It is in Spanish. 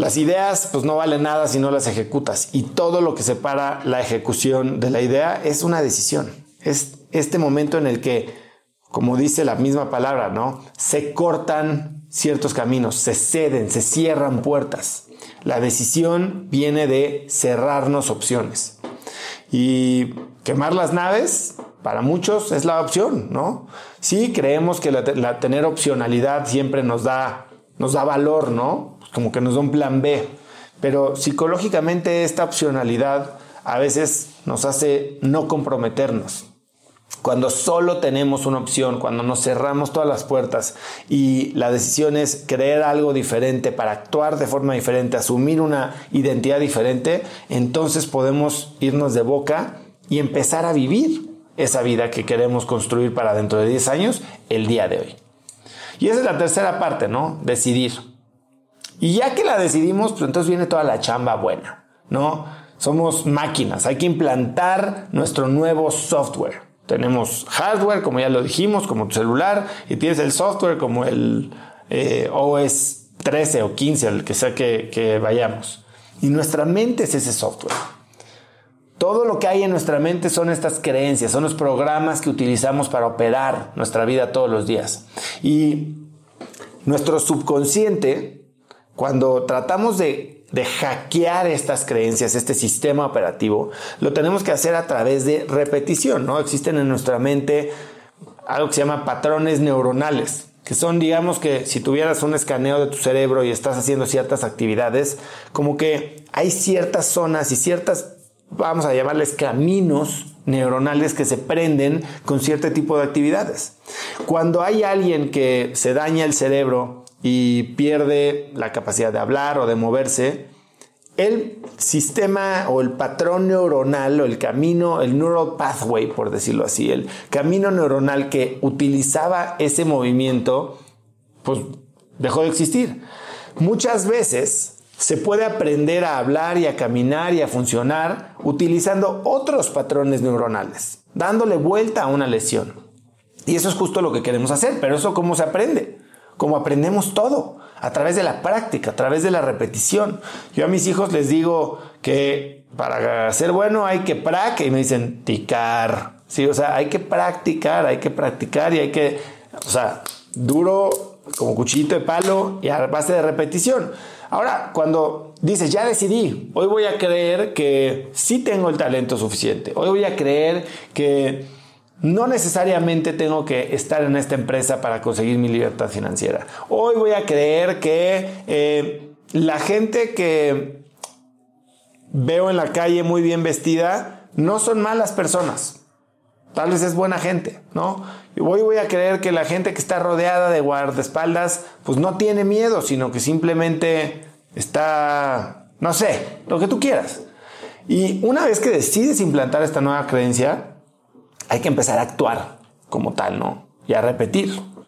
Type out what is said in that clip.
Las ideas pues no valen nada si no las ejecutas y todo lo que separa la ejecución de la idea es una decisión. Es este momento en el que, como dice la misma palabra, ¿no? Se cortan ciertos caminos, se ceden, se cierran puertas. La decisión viene de cerrarnos opciones. Y quemar las naves, para muchos, es la opción, ¿no? Sí, creemos que la, tener opcionalidad siempre nos da, nos da valor, ¿no? Como que nos da un plan B. Pero psicológicamente esta opcionalidad a veces nos hace no comprometernos. Cuando solo tenemos una opción, cuando nos cerramos todas las puertas y la decisión es creer algo diferente para actuar de forma diferente, asumir una identidad diferente, entonces podemos irnos de boca y empezar a vivir esa vida que queremos construir para dentro de 10 años, el día de hoy. Y esa es la tercera parte, ¿no? Decidir. Y ya que la decidimos, pues entonces viene toda la chamba buena, ¿no? Somos máquinas, hay que implantar nuestro nuevo software. Tenemos hardware, como ya lo dijimos, como tu celular, y tienes el software como el eh, OS 13 o 15, el que sea que, que vayamos. Y nuestra mente es ese software. Todo lo que hay en nuestra mente son estas creencias, son los programas que utilizamos para operar nuestra vida todos los días. Y nuestro subconsciente, cuando tratamos de de hackear estas creencias, este sistema operativo, lo tenemos que hacer a través de repetición, ¿no? Existen en nuestra mente algo que se llama patrones neuronales, que son, digamos que si tuvieras un escaneo de tu cerebro y estás haciendo ciertas actividades, como que hay ciertas zonas y ciertas, vamos a llamarles caminos neuronales que se prenden con cierto tipo de actividades. Cuando hay alguien que se daña el cerebro y pierde la capacidad de hablar o de moverse, el sistema o el patrón neuronal o el camino, el neural pathway, por decirlo así, el camino neuronal que utilizaba ese movimiento, pues dejó de existir. Muchas veces se puede aprender a hablar y a caminar y a funcionar utilizando otros patrones neuronales, dándole vuelta a una lesión. Y eso es justo lo que queremos hacer, pero eso cómo se aprende? como aprendemos todo, a través de la práctica, a través de la repetición. Yo a mis hijos les digo que para ser bueno hay que practicar y me dicen ticar. Sí, o sea, hay que practicar, hay que practicar y hay que, o sea, duro como cuchillito de palo y a base de repetición. Ahora, cuando dices, ya decidí, hoy voy a creer que sí tengo el talento suficiente, hoy voy a creer que no necesariamente tengo que estar en esta empresa para conseguir mi libertad financiera. Hoy voy a creer que eh, la gente que veo en la calle muy bien vestida no son malas personas. Tal vez es buena gente, ¿no? Y hoy voy a creer que la gente que está rodeada de guardaespaldas, pues no tiene miedo, sino que simplemente está, no sé, lo que tú quieras. Y una vez que decides implantar esta nueva creencia, hay que empezar a actuar como tal, ¿no? Y a repetir.